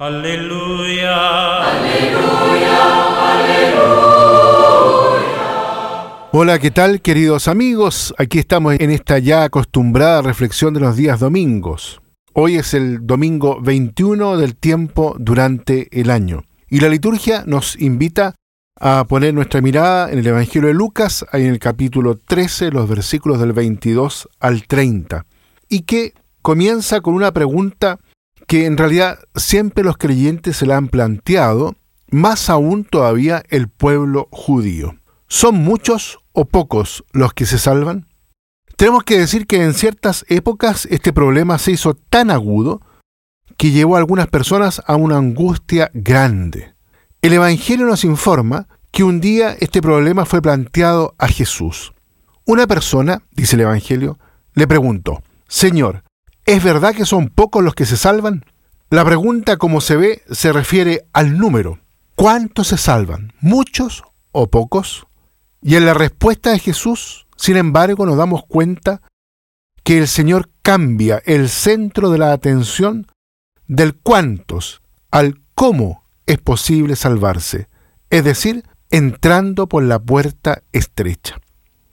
Aleluya. Aleluya, aleluya. Hola, ¿qué tal queridos amigos? Aquí estamos en esta ya acostumbrada reflexión de los días domingos. Hoy es el domingo 21 del tiempo durante el año. Y la liturgia nos invita a poner nuestra mirada en el Evangelio de Lucas, ahí en el capítulo 13, los versículos del 22 al 30, y que comienza con una pregunta que en realidad siempre los creyentes se la han planteado, más aún todavía el pueblo judío. ¿Son muchos o pocos los que se salvan? Tenemos que decir que en ciertas épocas este problema se hizo tan agudo que llevó a algunas personas a una angustia grande. El Evangelio nos informa que un día este problema fue planteado a Jesús. Una persona, dice el Evangelio, le preguntó, Señor, ¿Es verdad que son pocos los que se salvan? La pregunta, como se ve, se refiere al número. ¿Cuántos se salvan? ¿Muchos o pocos? Y en la respuesta de Jesús, sin embargo, nos damos cuenta que el Señor cambia el centro de la atención del cuántos al cómo es posible salvarse, es decir, entrando por la puerta estrecha.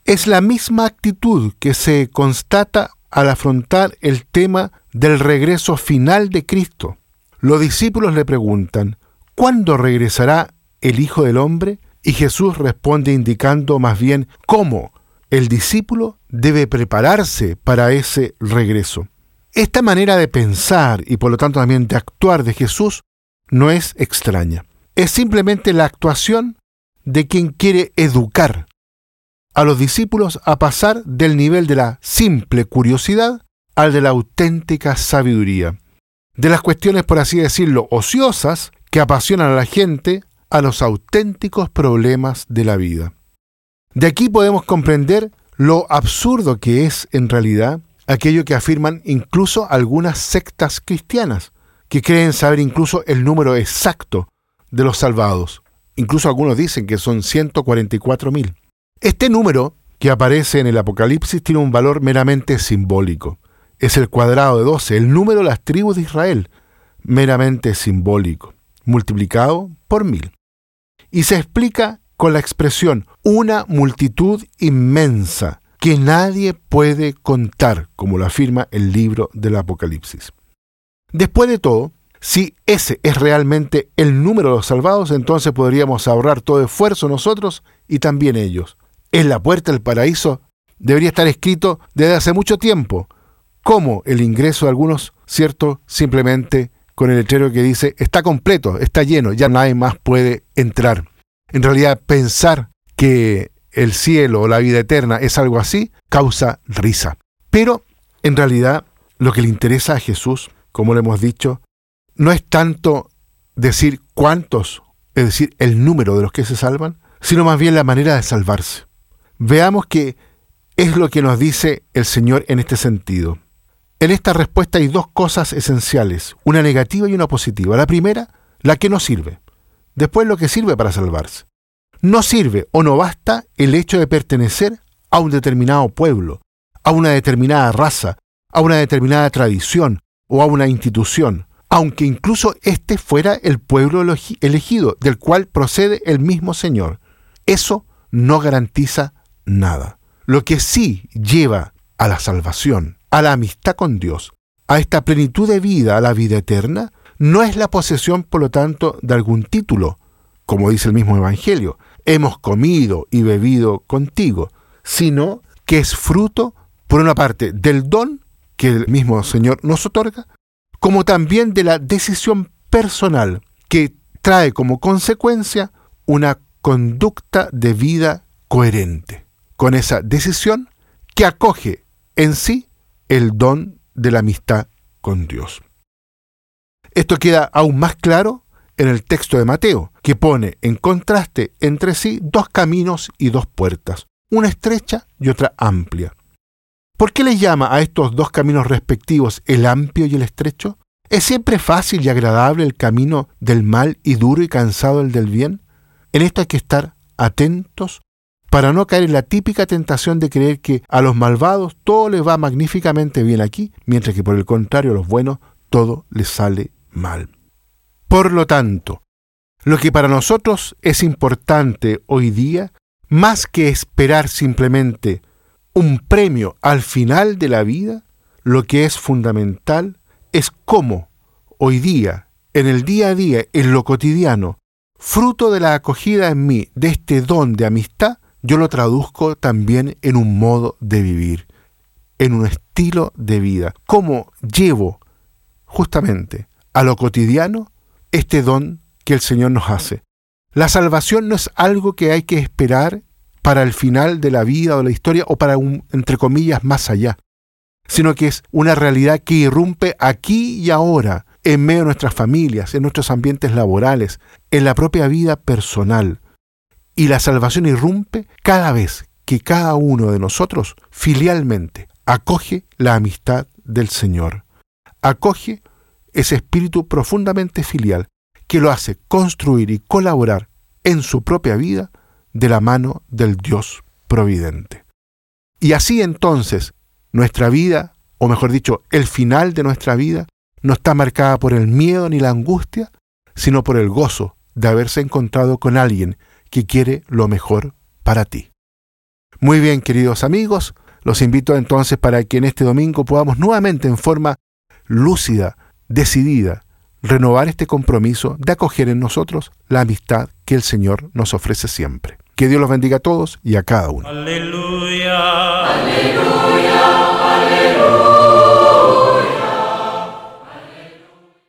Es la misma actitud que se constata al afrontar el tema del regreso final de Cristo. Los discípulos le preguntan, ¿cuándo regresará el Hijo del Hombre? Y Jesús responde indicando más bien cómo el discípulo debe prepararse para ese regreso. Esta manera de pensar y por lo tanto también de actuar de Jesús no es extraña. Es simplemente la actuación de quien quiere educar, a los discípulos a pasar del nivel de la simple curiosidad al de la auténtica sabiduría, de las cuestiones, por así decirlo, ociosas que apasionan a la gente a los auténticos problemas de la vida. De aquí podemos comprender lo absurdo que es en realidad aquello que afirman incluso algunas sectas cristianas, que creen saber incluso el número exacto de los salvados. Incluso algunos dicen que son 144.000. Este número que aparece en el Apocalipsis tiene un valor meramente simbólico. Es el cuadrado de 12, el número de las tribus de Israel, meramente simbólico, multiplicado por mil. Y se explica con la expresión una multitud inmensa que nadie puede contar, como lo afirma el libro del Apocalipsis. Después de todo, si ese es realmente el número de los salvados, entonces podríamos ahorrar todo esfuerzo nosotros y también ellos en la puerta del paraíso debería estar escrito desde hace mucho tiempo, como el ingreso de algunos, ¿cierto? Simplemente con el letrero que dice, está completo, está lleno, ya nadie más puede entrar. En realidad, pensar que el cielo o la vida eterna es algo así causa risa. Pero, en realidad, lo que le interesa a Jesús, como le hemos dicho, no es tanto decir cuántos, es decir, el número de los que se salvan, sino más bien la manera de salvarse. Veamos qué es lo que nos dice el Señor en este sentido. En esta respuesta hay dos cosas esenciales, una negativa y una positiva. La primera, la que no sirve. Después lo que sirve para salvarse. No sirve o no basta el hecho de pertenecer a un determinado pueblo, a una determinada raza, a una determinada tradición o a una institución, aunque incluso este fuera el pueblo elegido del cual procede el mismo Señor. Eso no garantiza nada. Lo que sí lleva a la salvación, a la amistad con Dios, a esta plenitud de vida, a la vida eterna, no es la posesión, por lo tanto, de algún título, como dice el mismo Evangelio, hemos comido y bebido contigo, sino que es fruto, por una parte, del don que el mismo Señor nos otorga, como también de la decisión personal que trae como consecuencia una conducta de vida coherente con esa decisión que acoge en sí el don de la amistad con Dios. Esto queda aún más claro en el texto de Mateo, que pone en contraste entre sí dos caminos y dos puertas, una estrecha y otra amplia. ¿Por qué le llama a estos dos caminos respectivos el amplio y el estrecho? ¿Es siempre fácil y agradable el camino del mal y duro y cansado el del bien? En esto hay que estar atentos para no caer en la típica tentación de creer que a los malvados todo les va magníficamente bien aquí, mientras que por el contrario a los buenos todo les sale mal. Por lo tanto, lo que para nosotros es importante hoy día, más que esperar simplemente un premio al final de la vida, lo que es fundamental es cómo hoy día, en el día a día, en lo cotidiano, fruto de la acogida en mí de este don de amistad, yo lo traduzco también en un modo de vivir, en un estilo de vida. ¿Cómo llevo justamente a lo cotidiano este don que el Señor nos hace? La salvación no es algo que hay que esperar para el final de la vida o la historia o para un, entre comillas, más allá, sino que es una realidad que irrumpe aquí y ahora, en medio de nuestras familias, en nuestros ambientes laborales, en la propia vida personal. Y la salvación irrumpe cada vez que cada uno de nosotros filialmente acoge la amistad del Señor. Acoge ese espíritu profundamente filial que lo hace construir y colaborar en su propia vida de la mano del Dios providente. Y así entonces nuestra vida, o mejor dicho, el final de nuestra vida, no está marcada por el miedo ni la angustia, sino por el gozo de haberse encontrado con alguien que quiere lo mejor para ti. Muy bien, queridos amigos, los invito entonces para que en este domingo podamos nuevamente en forma lúcida, decidida, renovar este compromiso de acoger en nosotros la amistad que el Señor nos ofrece siempre. Que Dios los bendiga a todos y a cada uno. Aleluya. Aleluya. Aleluya.